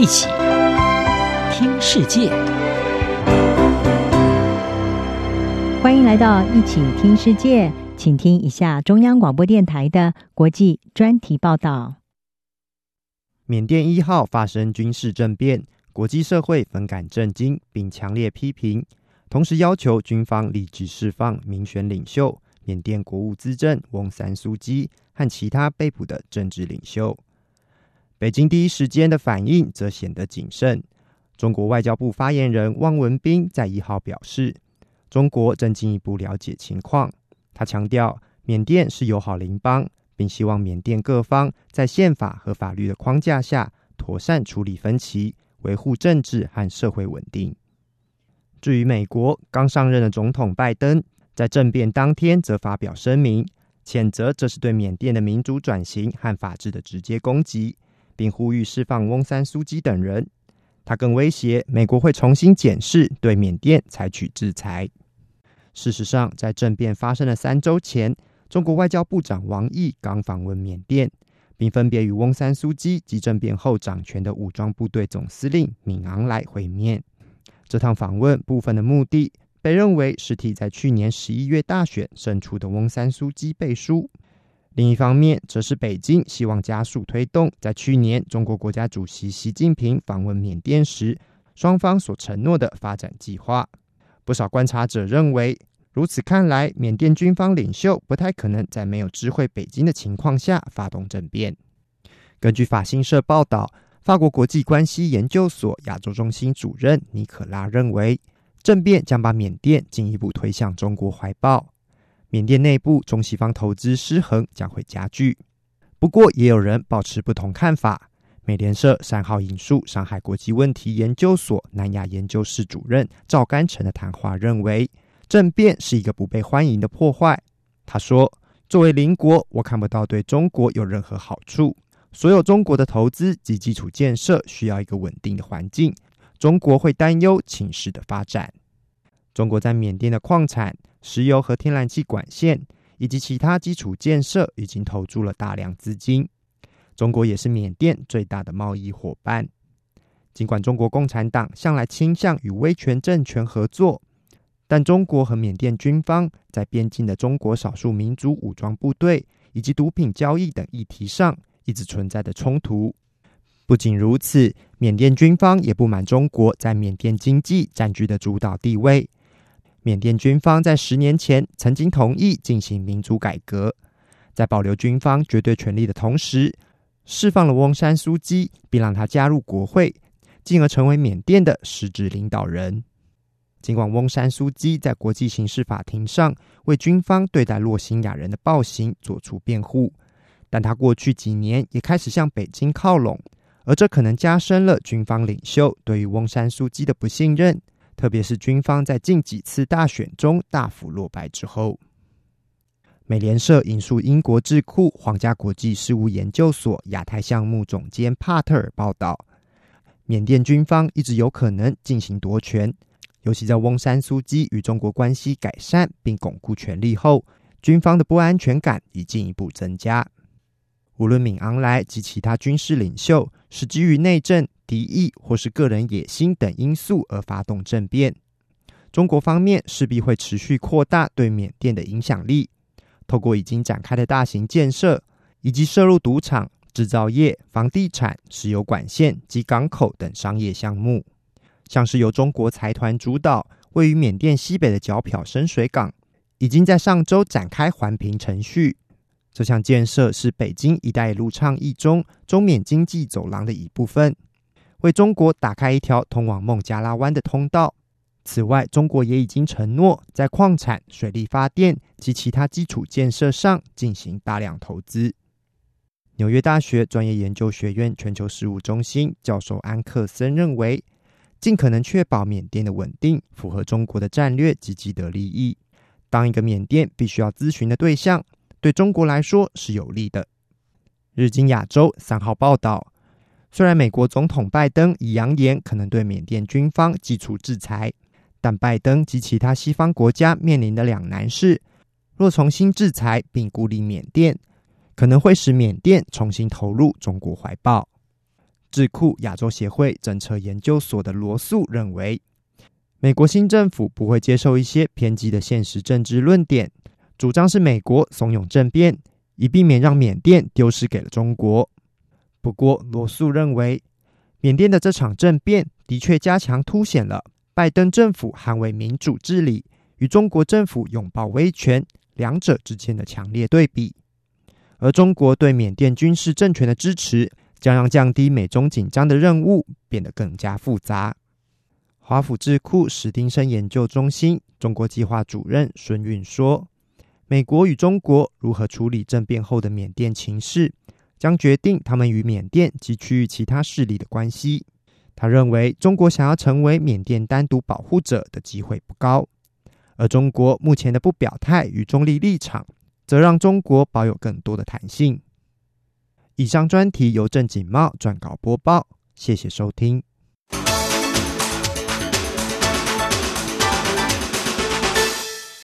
一起听世界，欢迎来到一起听世界，请听一下中央广播电台的国际专题报道。缅甸一号发生军事政变，国际社会分感震惊，并强烈批评，同时要求军方立即释放民选领袖缅甸国务资政翁三苏基和其他被捕的政治领袖。北京第一时间的反应则显得谨慎。中国外交部发言人汪文斌在一号表示，中国正进一步了解情况。他强调，缅甸是友好邻邦，并希望缅甸各方在宪法和法律的框架下妥善处理分歧，维护政治和社会稳定。至于美国刚上任的总统拜登，在政变当天则发表声明，谴责这是对缅甸的民主转型和法治的直接攻击。并呼吁释放翁山苏姬等人。他更威胁美国会重新检视对缅甸采取制裁。事实上，在政变发生的三周前，中国外交部长王毅刚访问缅甸，并分别与翁山苏姬及政变后掌权的武装部队总司令敏昂莱会面。这趟访问部分的目的被认为是替在去年十一月大选胜出的翁山苏姬背书。另一方面，则是北京希望加速推动在去年中国国家主席习近平访问缅甸时，双方所承诺的发展计划。不少观察者认为，如此看来，缅甸军方领袖不太可能在没有知会北京的情况下发动政变。根据法新社报道，法国国际关系研究所亚洲中心主任尼可拉认为，政变将把缅甸进一步推向中国怀抱。缅甸内部中西方投资失衡将会加剧，不过也有人保持不同看法。美联社三号引述上海国际问题研究所南亚研究室主任赵干成的谈话，认为政变是一个不被欢迎的破坏。他说：“作为邻国，我看不到对中国有任何好处。所有中国的投资及基础建设需要一个稳定的环境，中国会担忧情势的发展。中国在缅甸的矿产。”石油和天然气管线以及其他基础建设已经投注了大量资金。中国也是缅甸最大的贸易伙伴。尽管中国共产党向来倾向与威权政权合作，但中国和缅甸军方在边境的中国少数民族武装部队以及毒品交易等议题上一直存在的冲突。不仅如此，缅甸军方也不满中国在缅甸经济占据的主导地位。缅甸军方在十年前曾经同意进行民主改革，在保留军方绝对权力的同时，释放了翁山苏姬，并让他加入国会，进而成为缅甸的实质领导人。尽管翁山苏姬在国际刑事法庭上为军方对待洛辛亚人的暴行做出辩护，但他过去几年也开始向北京靠拢，而这可能加深了军方领袖对于翁山苏姬的不信任。特别是军方在近几次大选中大幅落败之后，美联社引述英国智库皇家国际事务研究所亚太项目总监帕特尔报道，缅甸军方一直有可能进行夺权，尤其在翁山苏姬与中国关系改善并巩固权力后，军方的不安全感已进一步增加。无论敏昂莱及其他军事领袖是基于内政。敌意或是个人野心等因素而发动政变，中国方面势必会持续扩大对缅甸的影响力，透过已经展开的大型建设，以及涉入赌场、制造业、房地产、石油管线及港口等商业项目，像是由中国财团主导、位于缅甸西北的皎漂深水港，已经在上周展开环评程序。这项建设是北京“一带一路”倡议中中缅经济走廊的一部分。为中国打开一条通往孟加拉湾的通道。此外，中国也已经承诺在矿产、水力发电及其他基础建设上进行大量投资。纽约大学专业研究学院全球事务中心教授安克森认为，尽可能确保缅甸的稳定，符合中国的战略及既得利益。当一个缅甸必须要咨询的对象，对中国来说是有利的。日经亚洲三号报道。虽然美国总统拜登已扬言可能对缅甸军方祭出制裁，但拜登及其他西方国家面临的两难是：若重新制裁并孤立缅甸，可能会使缅甸重新投入中国怀抱。智库亚洲协会政策研究所的罗素认为，美国新政府不会接受一些偏激的现实政治论点，主张是美国怂恿政变，以避免让缅甸丢失给了中国。不过，罗素认为，缅甸的这场政变的确加强凸显了拜登政府捍卫民主治理与中国政府拥抱威权两者之间的强烈对比。而中国对缅甸军事政权的支持，将让降低美中紧张的任务变得更加复杂。华府智库史丁生研究中心中国计划主任孙运说：“美国与中国如何处理政变后的缅甸情势，将决定他们与缅甸及区域其他势力的关系。”他认为，中国想要成为缅甸单独保护者的机会不高，而中国目前的不表态与中立立场，则让中国保有更多的弹性。以上专题由郑锦茂撰稿播报，谢谢收听。